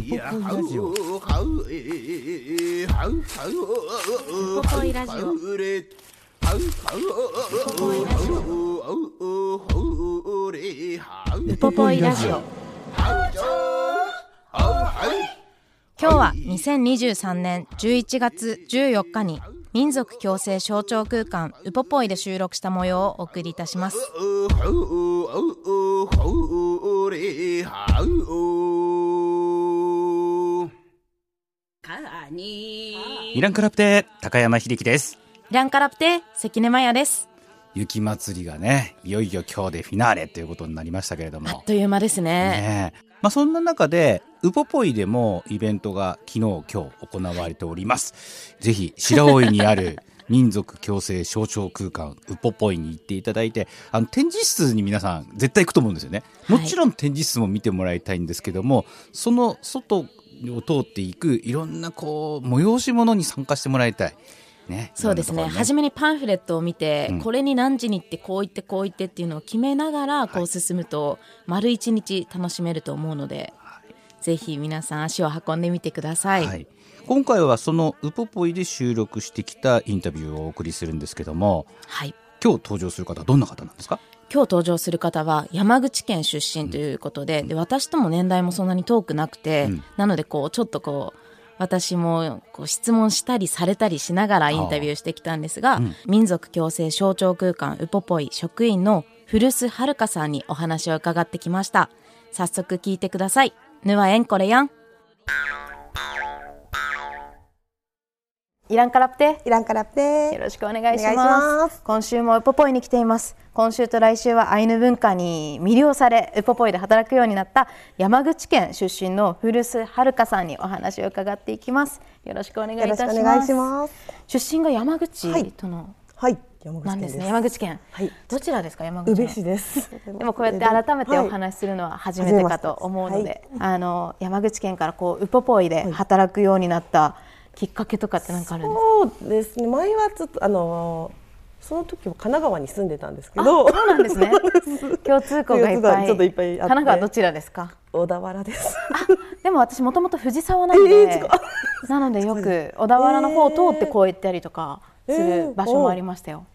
ウポポイラジオウポポイラジオウポポイラジオ今日は2023年11月14日に民族共生象徴空間ウポポイで収録した模様をお送りいたしますイランクラプテ高山秀樹です。イランカラプテ関根麻也です。雪祭りがねいよいよ今日でフィナーレということになりましたけれども。あっという間ですね。ねえ。まあ、そんな中でウポポイでもイベントが昨日今日行われております。ぜひ白老にある 民族共生象徴空間ウポポイに行っていただいてあの展示室に皆さん絶対行くと思うんですよね。もちろん展示室も見てもらいたいんですけども、その外を通っていくいろんなこう催し物に参加してもらいたい。ね。そうですね。いろんなところに初めにパンフレットを見て、うん。これに何時に行ってこう言ってこう言ってっていうのを決めながらこう進むと、丸一日楽しめると思うので、ぜひ皆さん足を運んでみてください、はい、今回はそのウポポイで収録してきたインタビューをお送りするんですけどもはい。今日登場する方はどんな方なんですか？今日登場する方は山口県出身ということで,、で私とも年代もそんなに遠くなくて、うん。なのでこうちょっとこう私もこう質問したりされたりしながらインタビューしてきたんですが、うん。民族共生象徴空間ウポポイ職員の古巣遥さんにお話を伺ってきました。早速聞いてください。ぬはえんこれやんイランカラプテイランカラプテよろしくお願いします。今週もウポポイに来ています。今週と来週はアイヌ文化に魅了されウポポイで働くようになった山口県出身の古巣遥さんにお話を伺っていきます。よろしくお願いいよたします。出身が山口はい。との、はい、山口県です。山口県、はい。どちらですか？山口の宇部市です。でもこうやって改めてお話しするのは初めてかと思うので、あの山口県からこうウポポイで働くようになったきっかけとかって何かあるんですか、そうですね。前はちょっとあのその時は神奈川に住んでたんですけあど、そうなんですね。共通項がいっぱい。ちょっといっぱいあって神奈川どちらですか？小田原です。でも私もともと藤沢なので、えーなのでよく小田原の方を通ってこう行ったりとかする場所もありましたよ。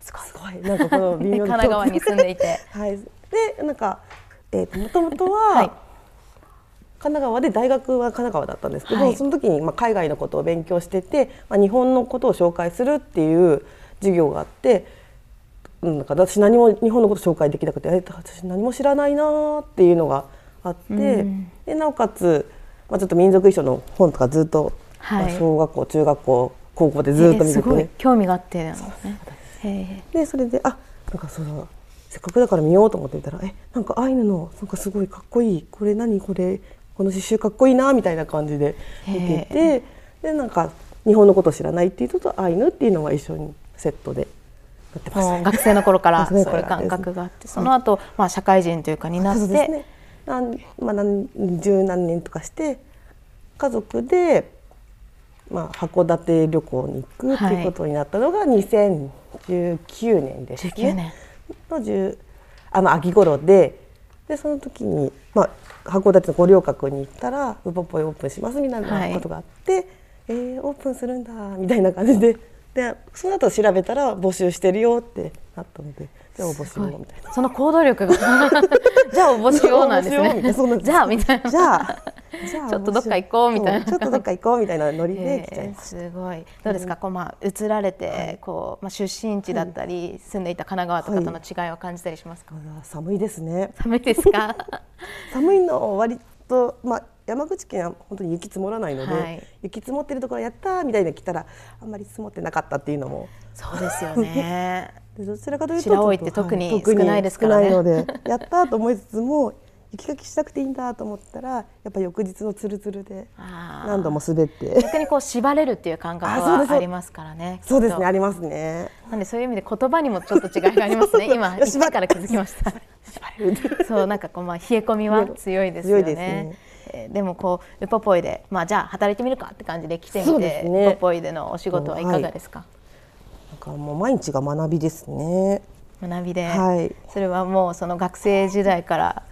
すごいなんかこの微神妙な 奈川に住んでいて、はい。でなんかえっ、ともともとは、はい神奈川で大学は神奈川だったんですけど、はい。その時にまあ海外のことを勉強してて、まあ日本のことを紹介するっていう授業があって。うんなんか私何も日本のこと紹介できなくてえ私何も知らないなーっていうのがあって、うん。でなおかつ、まあ、ちょっと民族衣装の本とかずっと、はい。まあ小学校中学校高校でずっと見てて、えすごい。ね、興味があってなんですね。でそれであなんかそせっかくだから見ようと思ってみたらえなんかアイヌのなんかすごいかっこいい。これ何これこの刺繍かっこいいなみたいな感じで見ててでなんか日本のことを知らないっていうのとアイヌっていうのは一緒にセットで学生の頃から そういう感覚があって、その後まあ社会人というかになって、ねまあ何十何年とかして家族で、まあ、函館旅行に行くっていうことになったのが2019年ですね。19年。の10あの秋頃ででその時に、まあ、函館の五稜郭に行ったら「ウポポイオープンします」みたいなことがあって「えーオープンするんだ」みたいな感じで。でその後調べたら募集してるよってなったのでじゃあ応募しようみたいな。その行動力が。じゃあ応募しようなんですね。じゃあみたいな。じゃあ じゃあちょっとどっか行こうみたいな。ちょっとどっか行こうみたいなノリで来ちゃいえーます。すごい。どうですか、こうまあ移られて、こうまあ出身地だったり、住んでいた神奈川とかとの違いを感じたりしますか、寒いですね。寒いですか？寒いの割とまあ山口県は本当に雪積もらないので、はい。雪積もってるところやったーみたいなの来たらあんまり積もってなかったっていうのも。そうですよね。でどちらかというと白老って特にはい少ないですからね。少ないのでやったーと思いつつも雪かきしなくていいんだと思ったらやっぱ翌日のつるつるで何度も滑って。逆にこう縛れるっていう感覚はありますからねそうですねありますね。なんでそういう意味で言葉にもちょっと違いがありますね。今一から気づきました。そうなんかこうまあ冷え込みは 強いですよね。ね。えでもこうウポポイでまあじゃあ働いてみるかって感じで来てみて、ね、ウポポイでのお仕事はいかがですか、はい、なんかもう毎日が学びですね。学びで、はい、それはもうその学生時代から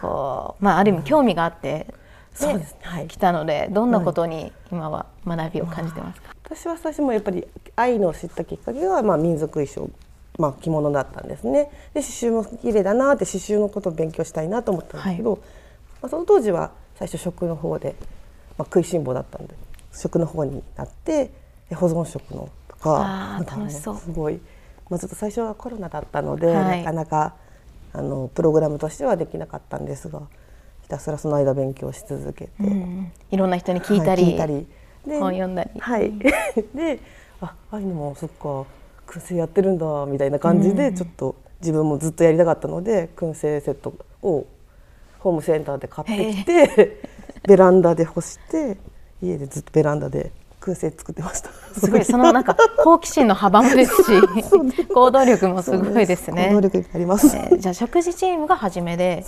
こう、まあ、ある意味興味があって、そうです。ね、はい、来たのでどんなことに今は学びを感じてますか、はい、私は最初もやっぱり愛のを知ったきっかけは、まあ、民族衣装、まあ、着物だったんですね。で刺繍も綺麗だなって刺繍のことを勉強したいなと思ったんですけど、はい、まあ、その当時は最初食の方で、まあ、食いしん坊だったんで食の方になって保存食のとか楽しそう。すごい、まあ、ちょっと最初はコロナだったので、なかなかあのプログラムとしてはできなかったんですがひたすらその間勉強し続けて、うん、いろんな人に聞いたりはい、たり。で本読んだり。はい、であああいうのもそっか燻製やってるんだみたいな感じで、ちょっと自分もずっとやりたかったので燻製セットをホームセンターで買ってきてベランダで干して家でずっとベランダで燻製作ってました。すごいそのなんか好奇心の幅もですし行動力もすごいですね。行動力あります、えー、じゃあ食事チームが初めで。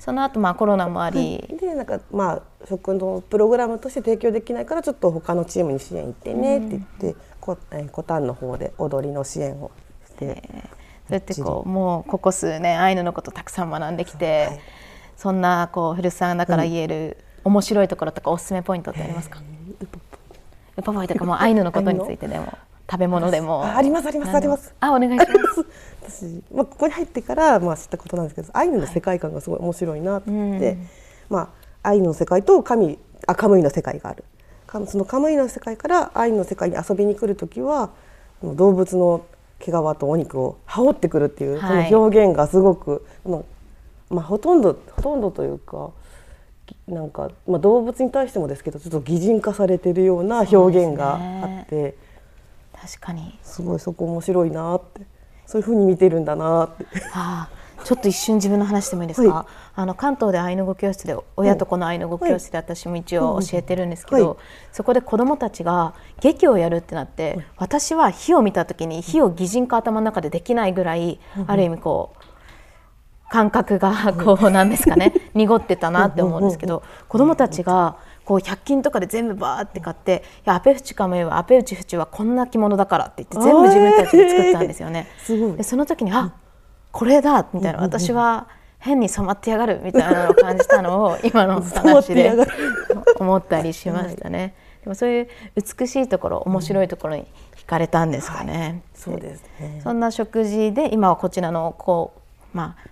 その後まあコロナもあり、でなんかまあ食のプログラムとして提供できないからちょっと他のチームに支援行ってねって言って、うん、コえコタンの方で踊りの支援をして、えー、そうやってこうもうここ数年アイヌのことたくさん学んできて、はい、そんなこう古さんだから言える面白いところとかおすすめポイントってありますか、えーウポポイとかもアイヌのことについてでも食べ物でも。ありますありますあります。あお願いします。私、まあ、ここに入ってからまあ知ったことなんですけどアイヌの世界観がすごい面白いなと思って、はい、まあアイヌの世界と神あカムイの世界がある。そのカムイの世界からアイヌの世界に遊びに来る時は動物の毛皮とお肉を羽織ってくるっていう、はい、その表現がすごくまあ、ほとんどほとんどというかなんか、まあ、動物に対してもですけどちょっと擬人化されてるような表現があって、ね、確かに。すごいそこ面白いなって。そういうふうに見てるんだなって。はあちょっと一瞬自分の話してもいいですか、はい、あの関東でアイヌ語教室で親と子のアイヌ語教室で私も一応教えてるんですけど、はい、そこで子どもたちが劇をやるってなって、はい、私は火を見た時に火を擬人化頭の中でできないぐらい、ある意味こう感覚がこうなんですかね。濁ってたなって思うんですけど子どもたちがこう100均とかで全部バーって買って「いやアペフチカムイはアペウチフチはこんな着物だから」って言って全部自分たちで作ったんですよね。でその時に「あこれだ」みたいな。私は変に染まってやがるみたいなのを感じたのを 今の話で思ったりしましたね。でもそういう美しいところ面白いところに惹かれたんですかね。はい、そうですね。そんな食事で今はこちらのこうまあ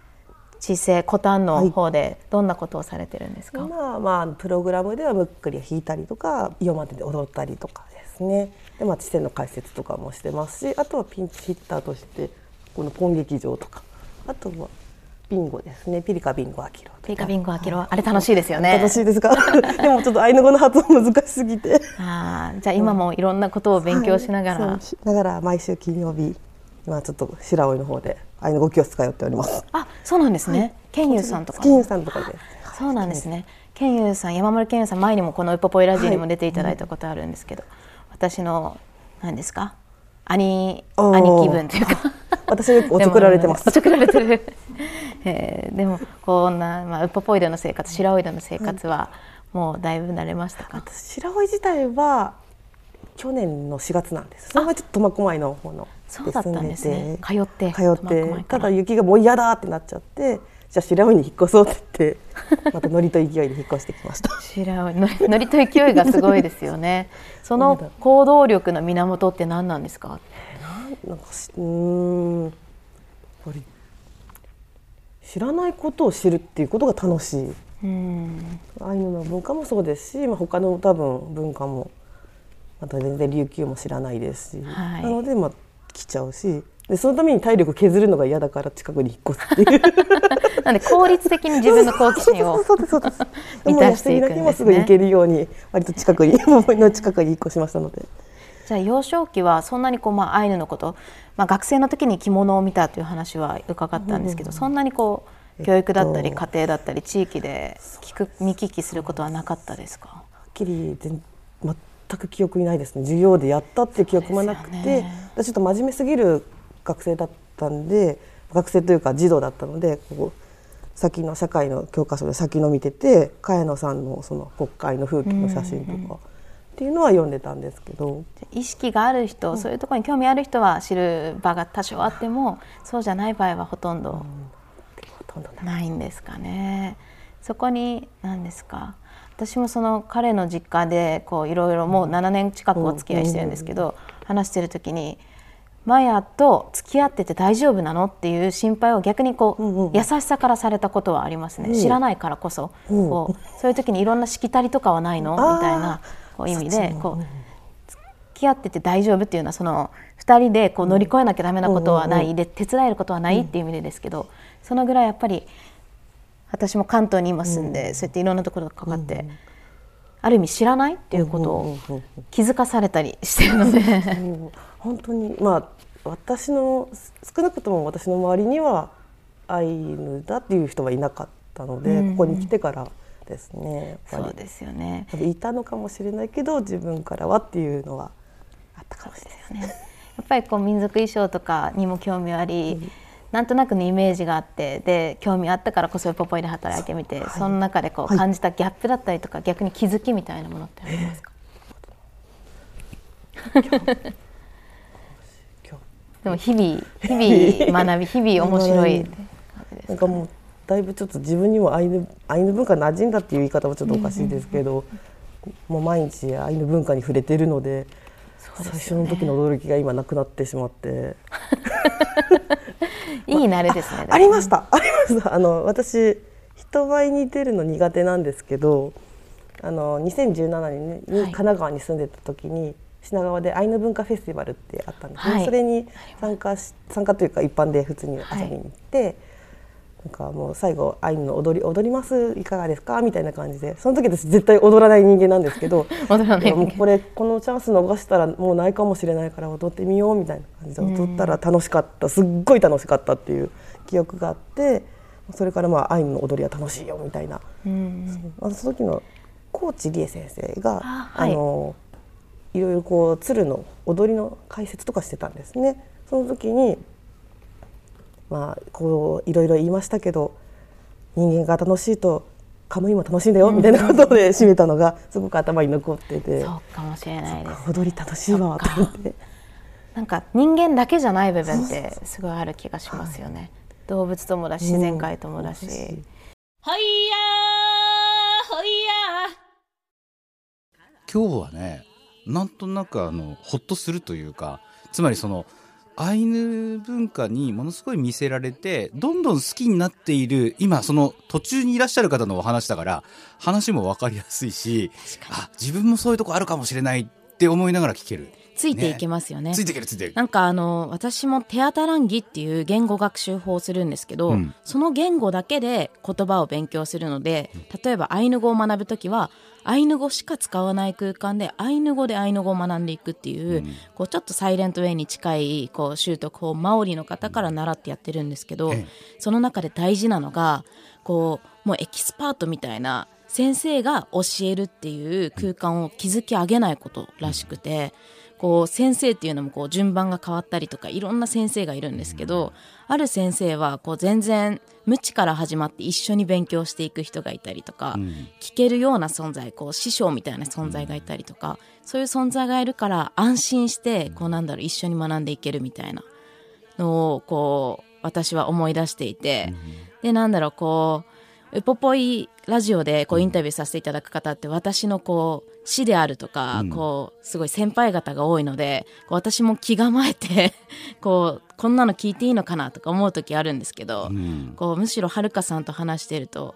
知性古丹の方でどんなことをされてるんですか、はい、まあまあプログラムではむっくり弾いたりとか夜までで踊ったりとかですね。で、まあ、知性の解説とかもしてますしあとはピンチヒッターとしてこのポン劇場とかあとはビンゴですね。ピリカビンゴアキロピリカビンゴアキロ、はい、あれ楽しいですよね。楽しいですか？でもちょっとアイヌ語の発音難しすぎて。ああじゃあ今もい。ろんなことを勉強しながら、はい、しながら毎週金曜日今ちょっと白老の方で愛の語教室通っております。あ、そうなんですね。ケンユーさんとか。ケンユーさんとかです。そうなんですね。ケンユーさん、山森ケンさん前にもこのウポポイラジオにも出ていただいたことあるんですけど、私の何ですか？兄兄気分というか。私おちょくられてます。おちょくられてる。えー、でもこんなまあウポポイでの生活、白老での生活はもうだいぶ慣れましたか？白老自体は去年の4月なんです。それはちょっと苫小牧の方の。そうだったんですね。通って。通って。ただ雪がもう嫌だってなっちゃってじゃあ白尾に引っ越そうって言って またノリと勢いで引っ越してきました。白尾 ノリと勢いがすごいですよね。その行動力の源って何なんですか？なんかうん知らないことを知るっていうことが楽しい。うん。アイヌの文化もそうですし、まあ、他の多分文化もまた全然琉球も知らないですし、はい、なのでまあ来ちゃうしでそのために体力削るのが嫌だから近くに引っ越すっていう なんで効率的に自分の好奇心を満たしていくんですね。行けるように割と近くにの近くに引っ越しましたので。じゃあ幼少期はそんなにこうまあアイヌのこと、まあ学生の時に着物を見たという話は伺ったんですけど、うん、そんなにこう教育だったり家庭だったり地域で聞く見聞きすることはなかったですか？はっきり全全く記憶にないですね。授業でやったっていう記憶もなくて、ね、ちょっと真面目すぎる学生だったんで学生というか児童だったのでこう先の社会の教科書で先の見てて茅野さんのその国会の風景の写真とか。っていうのは読んでたんですけど。意識がある人、うん、そういうところに興味ある人は知る場が多少あってもそうじゃない場合はほとんどないんですかね。そこに何ですか？私もその彼の実家でこういろいろもう7年近くお付き合いしてるんですけど、話してる時にマヤと付き合ってて大丈夫なのっていう心配を逆にこう、うんうん、優しさからされたことはありますね、うん、知らないからこそ、うん、こうそういう時にいろんなしきたりとかはないの？みたいなこう意味でこう付き合ってて大丈夫っていうのはその2人でこう乗り越えなきゃダメなことはない、で手伝えることはないっていう意味でですけどそのぐらいやっぱり私も関東に今住んで、そうやっていろんなところがかかって。ある意味知らないっていうことを気づかされたりしてるので。本当にまあ私の少なくとも私の周りにはアイヌだっていう人はいなかったので、うん、ここに来てからですねそうですよね。いたのかもしれないけど自分からはっていうのはあったかもしれない。ですね。やっぱりこう民族衣装とかにも興味あり、うん、なんとなくのイメージがあってで興味あったからこそポポイで働いてみてそ,、その中でこう感じたギャップだったりとか、はい、逆に気づきみたいなものってありますか、えー。でも日々日々学び日々面白い なんかもうだいぶちょっと自分にもアイヌアイヌ文化馴染んだっていう言い方はちょっとおかしいですけど、もう毎日アイヌ文化に触れてるので、ね、最初の時の驚きが今なくなってしまって いい慣れですねありました。ありました。あの私人前に出るの苦手なんですけどあの2017年に神奈川に住んでた時に、はい品川でアイヌ文化フェスティバルってあったんですね、はい、それに参加し参加というか一般で普通に遊びに行って、はい、なんかもう最後アイヌの踊り踊ります？いかがですか？みたいな感じで。その時私絶対踊らない人間なんですけど 踊らないもうこれこのチャンス逃したらもうないかもしれないから踊ってみようみたいな感じで踊ったら楽しかったすっごい楽しかったっていう記憶があってそれからまあアイヌの踊りは楽しいよみたいな、うん、その時の高知理恵先生があ、はい、あのいろいろこう鶴の踊りの解説とかしてたんですね。その時にまあこういろいろ言いましたけど人間が楽しいとカムイも楽しいんだよみたいなことで締めたのがすごく頭に残ってて、そうかもしれないです、踊り楽しいわと思って。なんか人間だけじゃない部分ってすごいある気がしますよね。はい、動物ともだし自然界ともだし。うん、ほいやほいや今日はねなんとなくあのほっとするというかつまりそのアイヌ文化にものすごい見せられてどんどん好きになっている今その途中にいらっしゃる方のお話だから話も分かりやすいしあ自分もそういうとこあるかもしれないって思いながら聞ける。ついていけますよね。ねついていけるついてる。なんかあの私もテアタランギっていう言語学習法をするんですけど、うん、その言語だけで言葉を勉強するので、例えばアイヌ語を学ぶときはアイヌ語しか使わない空間でアイヌ語でアイヌ語を学んでいくっていううん、こうちょっと Silent Way に近いこう習得法マオリの方から習ってやってるんですけど、その中で大事なのがこうもうエキスパートみたいな先生が教えるっていう空間を築き上げないことらしくて。こう先生っていうのもこう順番が変わったりとかいろんな先生がいるんですけどある先生はこう全然無知から始まって一緒に勉強していく人がいたりとか、うん、聞けるような存在こう師匠みたいな存在がいたりとか、そういう存在がいるから安心してこうなん。だろう一緒に学んでいけるみたいなのをこう私は思い出していて、でなんだろうこうウポポイラジオでこうインタビューさせていただく方って私のこう師であるとか、こうすごい先輩方が多いので私も気構えてこうこんなの聞いていいのかなとか思う時あるんですけど、うん、こうむしろはるかさんと話してると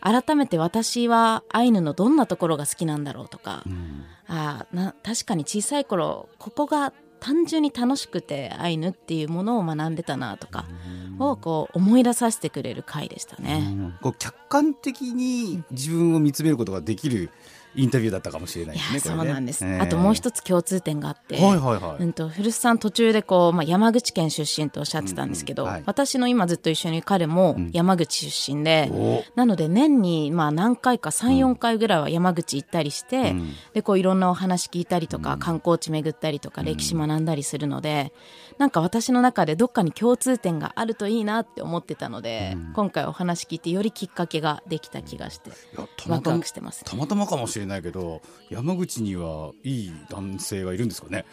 改めて私はアイヌのどんなところが好きなんだろうとか、うん、あな確かに小さい頃ここが単純に楽しくてアイヌっていうものを学んでたなとかをこう思い出させてくれる回でしたね。こう客観的に自分を見つめることができるインタビューだったかもしれないですね。そうなんです、ねあともう一つ共通点があって、はいはいはい、うんと古巣さん途中でこう、まあ、山口県出身とおっしゃってたんですけど、うんうんはい、私の今ずっと一緒に彼も山口出身で、うん、なので年にまあ何回か34回ぐらいは山口行ったりして、うん、でこういろんなお話聞いたりとか、観光地巡ったりとか歴史学んだりするので、なんか私の中でどっかに共通点があるといいなって思ってたので、今回お話聞いてよりきっかけができた気がしてワクワクしてます、ね、たまたまかもしれないけど山口にはいい男性はいるんですかね。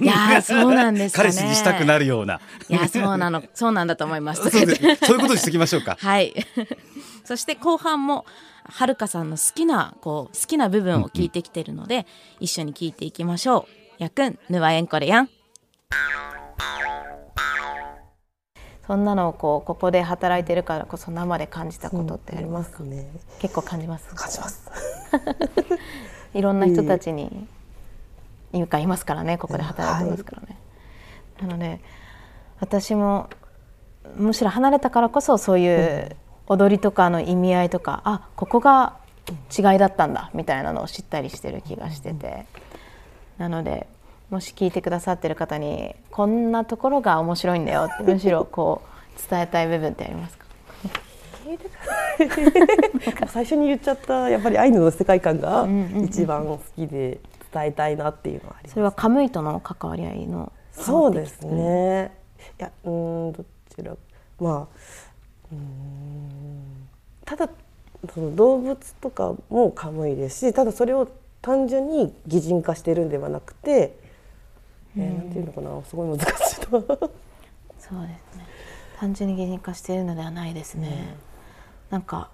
いや そうなんですかね。彼氏にしたくなるような。いやそうなの。そうなんだと思います。そうそういうことにしておきましょうか。はい。そして後半もはるかさんの好きなこう好きな部分を聞いてきてるので、うんうん、一緒に聞いていきましょう。やくんぬわえんこれやんそんなのをこうここで働いてるからこそ生で感じたことってありますか、ね、結構感じます。感じます。いろんな人たちにいうかいますからねここで働いてますからね、はい、なので私もむしろ離れたからこそそういう踊りとかの意味合いとかあここが違いだったんだみたいなのを知ったりしてる気がしてて。なのでもし聞いてくださってる方にこんなところが面白いんだよって むしろこう伝えたい部分ってありますか？最初に言っちゃったやっぱりアイヌの世界観が一番好きで伝えたいなっていうのはあります、それはカムイとの関わり合いのそうですね。いやうんどちら。まあうん。ただその動物とかもカムイですしただそれを単純に擬人化してるんではなくてえー、なんていうのかな？すごい難しいなそうですね。単純に擬人化しているのではないですね、うん、なんか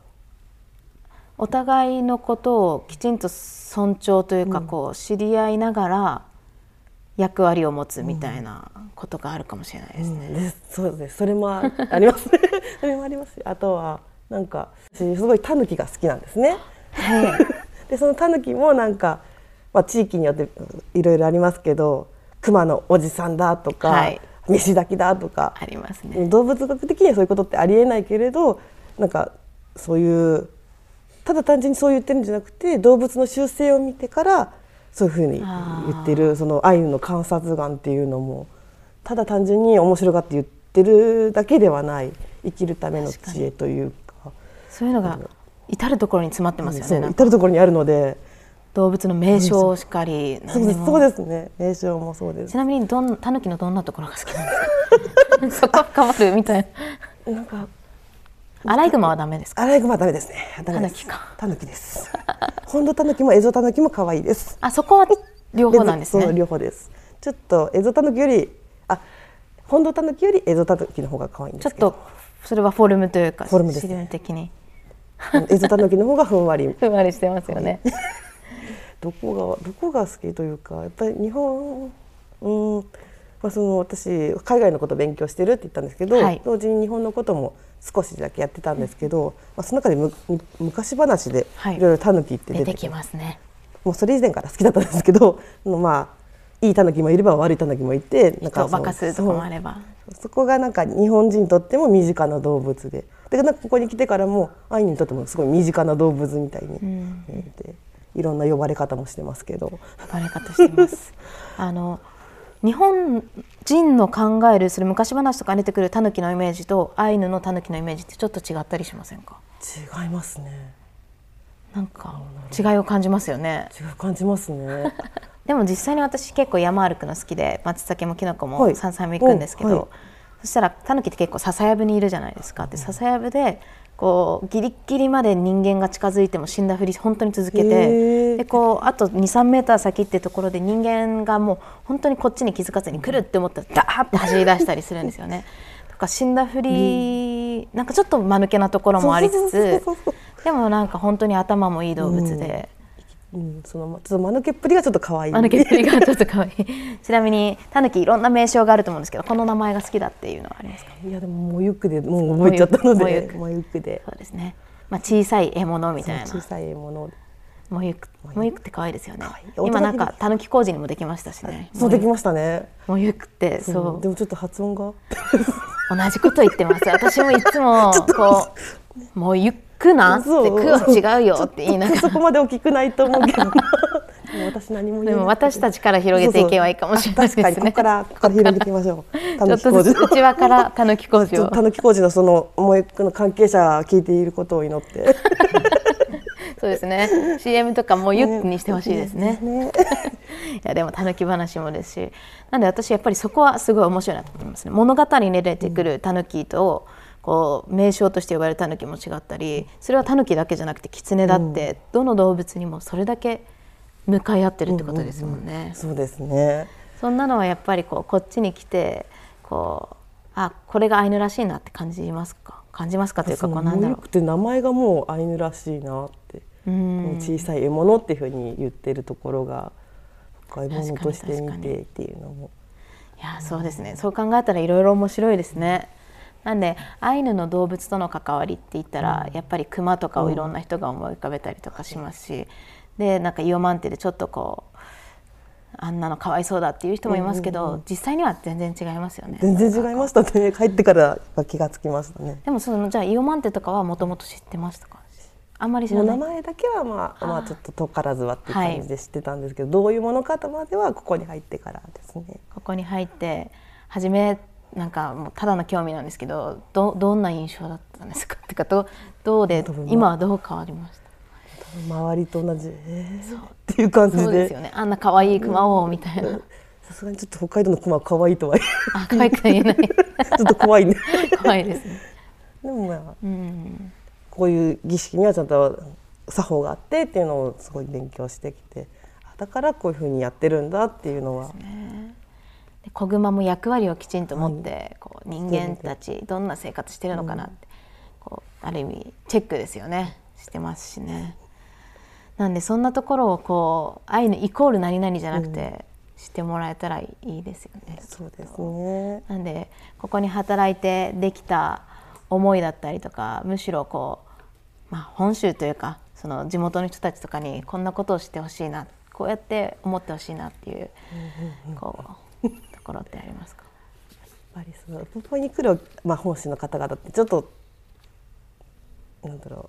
お互いのことをきちんと尊重というか、こう知り合いながら役割を持つみたいなことがあるかもしれないですね。うん。うん、そうですそれもありますね。それもあります あとはなんかすごいタヌキが好きなんですね。はい、でそのタヌキもなんか、まあ、地域によっていろいろありますけど熊のおじさんだとか、はい、飯炊きだとかありますね。動物学的にはそういうことってありえないけれどなんかそういうただ単純にそう言ってるんじゃなくて動物の習性を見てからそういうふうに言ってるそのアイヌの観察眼っていうのもただ単純に面白がって言ってるだけではない生きるための知恵というか。そういうのが至る所に詰まってますよね。至る所にあるので動物の名称しかりそうですそうですね。名称もそうです。ちなみにどんタヌキのどんなところが好きなんですか？そこ変わるみたいな。なんかアライグマはダメですか？アライグマはダメですね。タヌキか。タヌキです。本土タヌキもエゾタヌキも可愛いです。あそこは両方なんですね。両方です。ちょっとエゾタヌキよりあ本土タヌキよりエゾタヌキの方が可愛いんですちょっとそれはフォルムというかフォルムです、ね、的に。エゾタヌキの方がふんわり。ふんわりしてますよねどこがどこが好きというかやっぱり日本うんまあ、その私海外のことを勉強してるって言ったんですけど、はい、同時に日本のことも少しだけやってたんですけど、まあ、その中でむ昔話でい。ろいろタヌキって出てきますね。もうそれ以前から好きだったんですけど まあいいタヌキもいれば悪いタヌキもいてなんかバカするとこもあれば。そこがなんか日本人にとっても身近な動物で。でなんかここに来てからもアイヌにとってもすごい身近な動物みたいに見えて。いろんな呼ばれ方もしてますけど。呼ばれ方してます。あの日本人の考えるする昔話とか出てくるタヌキのイメージとアイヌのタヌキのイメージってちょっと違ったりしませんか？違いますね。なんか違いを感じますよね。違い感じますね。でも実際に私結構山歩くの好きで松茸もきのこも山菜も行くんですけど、はい、そしたらタヌキって結構笹やぶにいるじゃないですか。で笹やぶでこうギリギリまで人間が近づいても死んだふり本当に続けてでこうあと23メーター先ってところで人間がもう本当にこっちに気づかずに来るって思ったらダーって走り出したりするんですよね。とか死んだふり、うん、なんかちょっと間抜けなところもありつつでもなんか本当に頭もいい動物で。うん、そのちょっと間抜けっぷりがちょっと可愛い。間抜けっぷりがちょっと可愛い。ちなみにタヌキいろんな名称があると思うんですけど、この名前が好きだっていうのはありますか？いやでももゆくでもう覚えちゃったので、もゆくで。そうですね。まあ小さい獲物みたいな。小さい獲物。もゆく、もゆくって可愛いですよね。今なんかたぬき工事にもできましたしね。そうできましたね。もゆくってそう。でもちょっと発音が 同じこと言ってます。私もいつも こうもゆくな？ってそうくは違うよって言いながそこまで大きくないと思うけど。私何もでも私たちから広げていけばいいかもしれないです確かに。ここねからここから広げていきましょう。ちょっとずつ内輪から たぬき工事を。たぬき工事のその思いの関係者が聞いていることを祈って。そうですね。CM とかもユッにしてほしいですね。ね。いやでもたぬき話もですし。なんで私やっぱりそこはすごい面白いなと思いますね。物語に出てくるたぬきと、こう名称として呼ばれるたぬきも違ったりそれはたぬきだけじゃなくてキツネだって、どの動物にもそれだけ向かい合ってるってことですもんね、そうですね。そんなのはやっぱりこうこっちに来てこうあこれがアイヌらしいなって感じますか？感じますかというかこうなんだろもうよくて名前がもうアイヌらしいなって、ううん小さい獲物っていうふうに言ってるところが獲物として見てっていうのも。いやそうですね。そう考えたらいろいろ面白いですね。なんでアイヌの動物との関わりって言ったら、やっぱりクマとかをいろんな人が思い浮かべたりとかしますし、でなんかイオマンテでちょっとこうあんなのかわいそうだっていう人もいますけど、実際には全然違いますよね。全然違いました。ね帰ってからが気がつきましたね。でもそのじゃあイオマンテとかはもともと知ってましたか？あんまり知もらない。う名前だけはまあ、まあちょっと遠からずはっていう感じで知ってたんですけど、どういうものかとまではここに入ってからですね。ここに入って初めなんかもうただの興味なんですけどどどんな印象だったんですか？っていうかどどうで今はどう変わりました？周りと同じえー、っていう感じそうですでよね。あんな可愛いクマをみたいな。さすがにちょっと北海道のクマは可愛いとは言あ可愛くは言えない。え ちょっと怖いね。可愛いですね。でもまあうん。こういう儀式にはちゃんと作法があってっていうのをすごい勉強してきてあだからこういうふうにやってるんだっていうのはで子グマも役割をきちんと持って、こう人間たちどんな生活してるのかなって、こうある意味チェックですよね。してますしね。なんでそんなところをこうアイヌイコール何々じゃなくて、してもらえたらいいですよね。そうですね。なんでここに働いてできた思いだったりとかむしろこう、まあ、本州というかその地元の人たちとかにこんなことをしてほしいなこうやって思ってほしいなっていうこうところってありますか？やっぱりそのポポイに来る、まあ、本州の方々ってちょっとなんだろ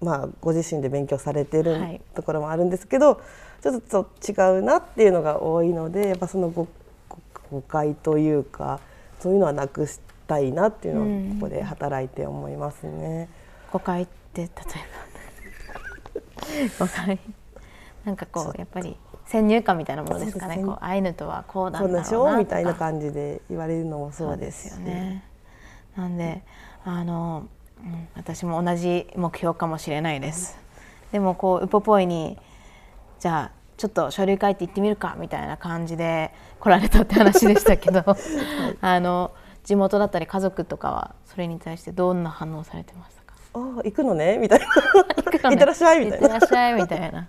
うまあご自身で勉強されてるはい。ところもあるんですけど、ちょっと違うなっていうのが多いのでやっぱその誤誤誤解というかそういうのはなくしたいなっていうのをここで働いて思いますね。誤解って例えば。誤解。なんかこう。やっぱり先入観みたいなものですかね。こうアイヌとはこうなんだろうなみたいな感じで言われるのもそうですしよね。なんであの、うん、私も同じ目標かもしれないです。でもこうウポポイにじゃあちょっと書類書いて行ってみるかみたいな感じで来られたって話でしたけど、あの地元だったり家族とかはそれに対してどんな反応されてましたか？ああ行くのね みたいな。行ってらっしゃいみたい行ってならっしゃいみたいな。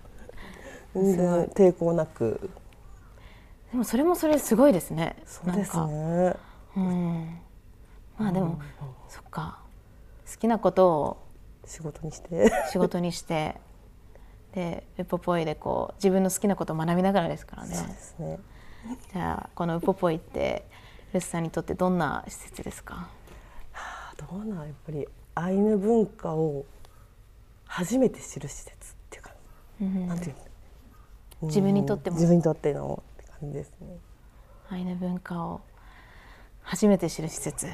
全然抵抗なく。でもそれもそれすごいですね。そうですね。うん。まあでも、そっか。好きなことを。仕事にして。仕事にして。でウポポイでこう自分の好きなことを学びながらですからね。そうですね。じゃあこのウポポイってルスさんにとってどんな施設ですか？あどうなんやっぱりアイヌ文化を初めて知る施設っていうか、なんていうの自分にとっても。自分にとってのって感じですね。アイヌ文化を初めて知る施設。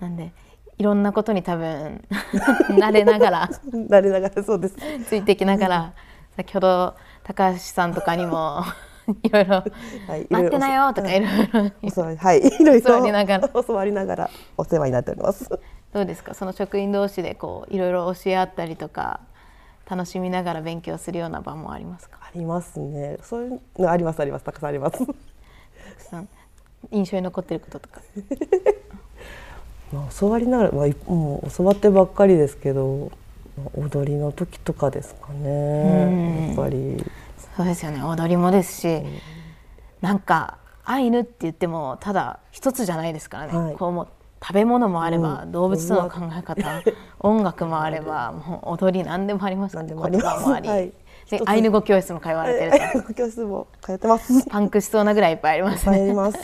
なんでいろんなことに多分 慣れながら。慣れながらそうです。ついていきながら先ほど高橋さんとかにも いろいろはい「待ってなよ」とかい。ろいろ。お世話はいいろいろ。教わりながら。教わりながらお世話になっております。どうですか？その職員同士でこういろいろ教え合ったりとか楽しみながら勉強するような場もありますか？ありますね。そういうのありますあります。たくさんあります。たくさん。印象に残ってることとか。まあ教わりながら、まあ、いもう教わってばっかりですけどまあ踊りの時とかですかね。やっぱり。そうですよね。踊りもですし、なんかアイヌって言ってもただ一つじゃないですからね、はい。こうもう食べ物もあれば、うん。動物との考え方 音楽もあればもう踊り何でもあります言葉もあり、はい。でアイヌ語教室も通われてると。教室も通ってます。パンクしそうなぐらいいっぱいありますぱいあねります。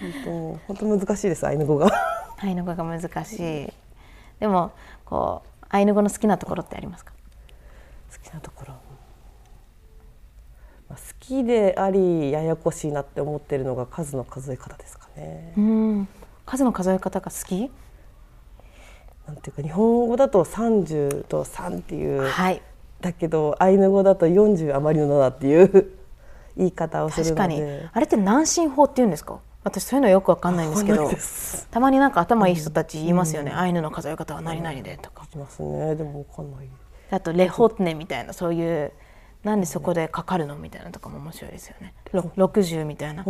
本当本当難しいですアイヌ語が。アイヌ語が難しい。でもこうアイヌ語の好きなところってありますか？好きなところ。好きでありややこしいなって思ってるのが数の数え方ですかね。うん数の数え方が好き？なんていうか日本語だと30と3っていう、はい、だけどアイヌ語だと40余りの7っていう。言い方をするので。確かに。あれって南進法って言うんですか？私そういうのよくわかんないんですけど。たまになんか頭いい人たち言いますよね、うん、アイヌの数え方は何々でとか。聞きますね。でもわかんない。あとレホッネみたいなそういうなんでそこでかかるのみたいなとかも面白いですよね。六十みたいな、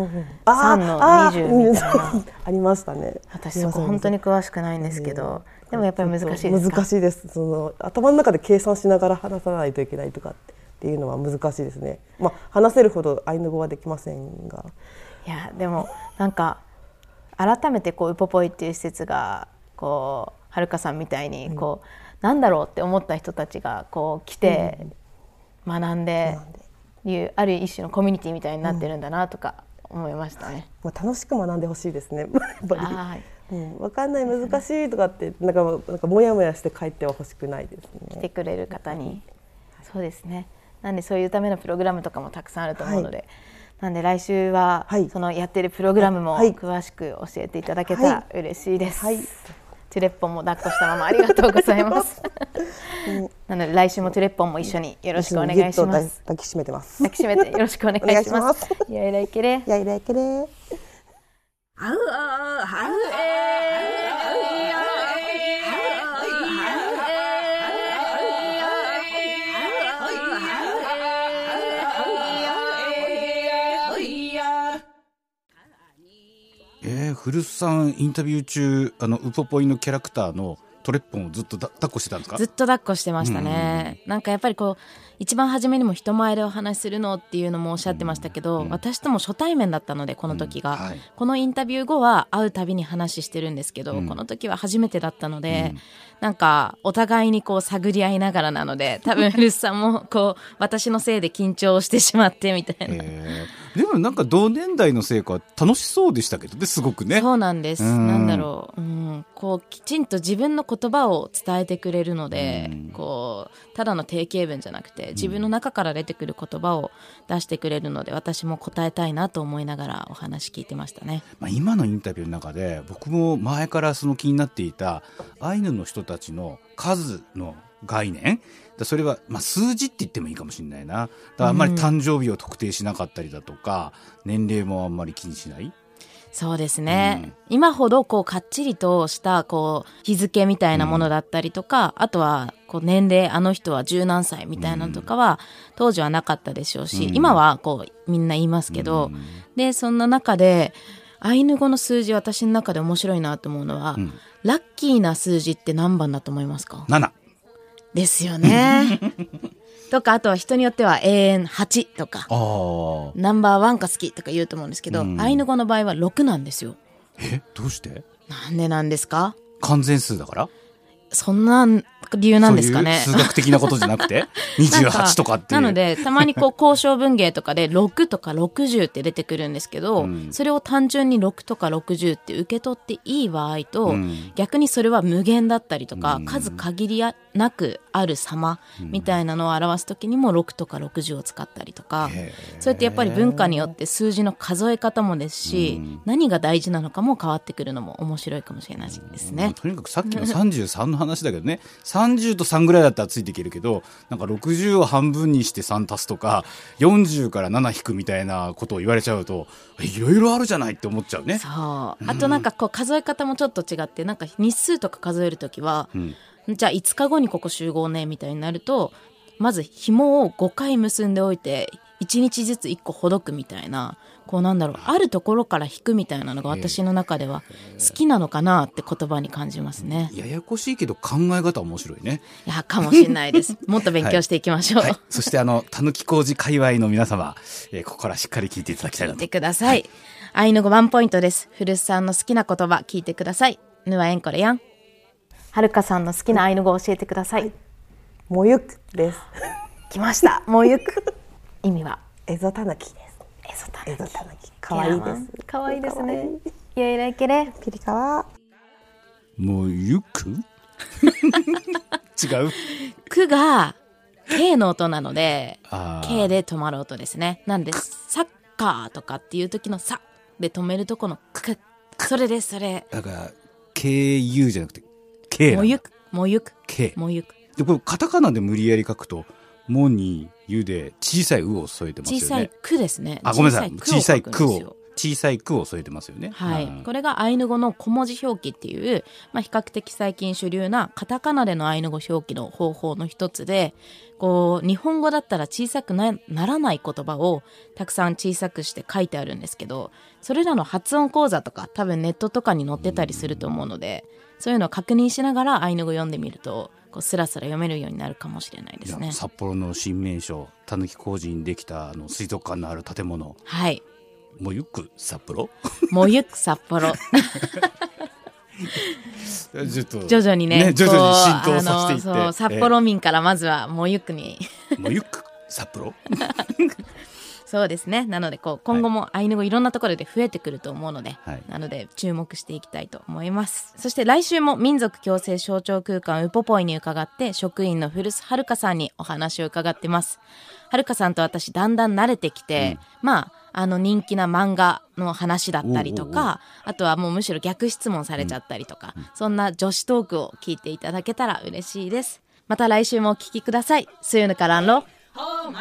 三の二十みたいなありましたね。私そこ本当に詳しくないんですけど、でもやっぱり難しいです難しいです。その頭の中で計算しながら話さないといけないとかっていうのは難しいですね。まあ話せるほどアイヌ語はできませんが。いやでもなんか改めてこうウポポイっていう施設がこうはるかさんみたいにこう、うん、なんだろうって思った人たちがこう来て。うん学んでいうある一種のコミュニティみたいになってるんだなとか思いましたね。まあ、楽しく学んでほしいですね。やうん、分かんない難しいとかってなんかなんかもやもやして帰ってはほしくないですね。来てくれる方に、そうですね。なんでそういうためのプログラムとかもたくさんあると思うので、はい、なんで来週は、そのやってるプログラムも詳しく教えていただけたら嬉しいです。はいトゥレッポンも抱っこしたままありがとうございます。なので来週もトゥレッポンも一緒によろしくお願いします。抱きしめてます。抱きしめてよろしくお願いします。やいらいけれ。やいらいけれ。あうあはうえ。古巣さんインタビュー中あのウポポイのキャラクターのトレッポンをずっと抱っこしてたんですか？ずっと抱っこしてましたね、うん、なんかやっぱりこう一番初めにも人前でお話しするのっていうのもおっしゃってましたけど、うん、私とも初対面だったのでこの時が、うん。はい、このインタビュー後は会うたびに話してるんですけど、この時は初めてだったので、なんかお互いにこう探り合いながらなので 多分古巣さんもこう私のせいで緊張してしまってみたいな。でもなんか同年代のせいか楽しそうでしたけどねすごくね。そうなんです。なんだろう、うん、こうきちんと自分の言葉を伝えてくれるので、こうただの定型文じゃなくて自分の中から出てくる言葉を出してくれるので私も答えたいなと思いながらお話聞いてましたね。まあ今のインタビューの中で僕も前からその気になっていたアイヌの人たちの数の概念それは、まあ、数字って言ってもいいかもしれないな。あんまり誕生日を特定しなかったりだとか、うん、年齢もあんまり気にしないそうですね、うん、今ほどこうかっちりとしたこう日付みたいなものだったりとか、うん、あとはこう年齢あの人は十何歳みたいなのとかは当時はなかったでしょうし、今はこうみんな言いますけど、でそんな中でアイヌ語の数字私の中で面白いなと思うのは、ラッキーな数字って何番だと思いますか ?7。ですよね。とか、あとは人によっては永遠8とか、ナンバーワンが好きとか言うと思うんですけど、アイヌ語の場合は6なんですよ。え？どうして？なんでなんですか？完全数だから？そんな理由なんですかね。数学的なことじゃなくて？28とかってなので、たまにこう交渉文芸とかで6とか60って出てくるんですけど、うん、それを単純に6とか60って受け取っていい場合と、うん、逆にそれは無限だったりとか、うん、数限りなくある様みたいなのを表す時にも6とか60を使ったりとか、そうやってやっぱり文化によって数字の数え方もですし、何が大事なのかも変わってくるのも面白いかもしれないですね。とにかくさっきの33の話だけどね、30と3ぐらいだったらついていけるけど、なんか60を半分にして3足すとか、40から7引くみたいなことを言われちゃうと、いろいろあるじゃないって思っちゃうね。そう。あとなんかこう数え方もちょっと違って、なんか日数とか数えるときは、うん、じゃあ5日後にここ集合ね、みたいになると、まず紐を5回結んでおいて、1日ずつ1個ほどくみたいなこうなんだろうあるところから引くみたいなのが私の中では好きなのかなって言葉に感じますね。ややこしいけど考え方面白いね。いやかもしれないです。もっと勉強していきましょう、はい。はい、そしてあのたぬき工事界隈の皆様、えー、ここからしっかり聞いていただきたいなと。聞いてください、はい、愛の5番ポイントです。古巣さんの好きな言葉聞いてください。ぬわえんこれやん。はるかさんの好きな愛の語教えてください、もゆくです。来ました。もゆく。意味は？エゾタヌキエゾタヌキ。可愛いです。可愛いですね。いやいらいけれ。ピリカは？もうゆく？違う？くが K の音なので K で止まる音ですねなんでサッカーとかっていう時のサで止めるとこのクそれですそれだから KU じゃなくて K なんだもうゆくもうゆく K もうゆくでこれカタカナで無理やり書くと「も」に「ゆ」で小さい「う」を添えてますよね。小さいくですね。あごめんなさい。小さい「く」を小さいくを。添えてますよね。はい、うん。これがアイヌ語の小文字表記っていう、まあ、比較的最近主流なカタカナでのアイヌ語表記の方法の一つでこう日本語だったら小さくなならない言葉をたくさん小さくして書いてあるんですけどそれらの発音講座とか多分ネットとかに載ってたりすると思うのでそういうのを確認しながらアイヌ語読んでみるとこうスラスラ読めるようになるかもしれないですね。札幌の新名所たぬき工事にできたあの水族館のある建物。はい。もうゆく札幌？もうゆく札幌。ちょっと徐々にね徐々に浸透こうさせていって。札幌民からまずはもうゆくにえもうゆく札幌？そうですね。なのでこう今後もアイヌ語いろんなところで増えてくると思うので、はい。なので注目していきたいと思います。そして来週も民族共生象徴空間ウポポイに伺って職員の古巣はるかさんにお話を伺ってます。はるかさんと私だんだん慣れてきて、まああの人気な漫画の話だったりとかおうおうあとはもうむしろ逆質問されちゃったりとか、そんな女子トークを聞いていただけたら嬉しいです。また来週もお聞きください。スユヌカランロ Home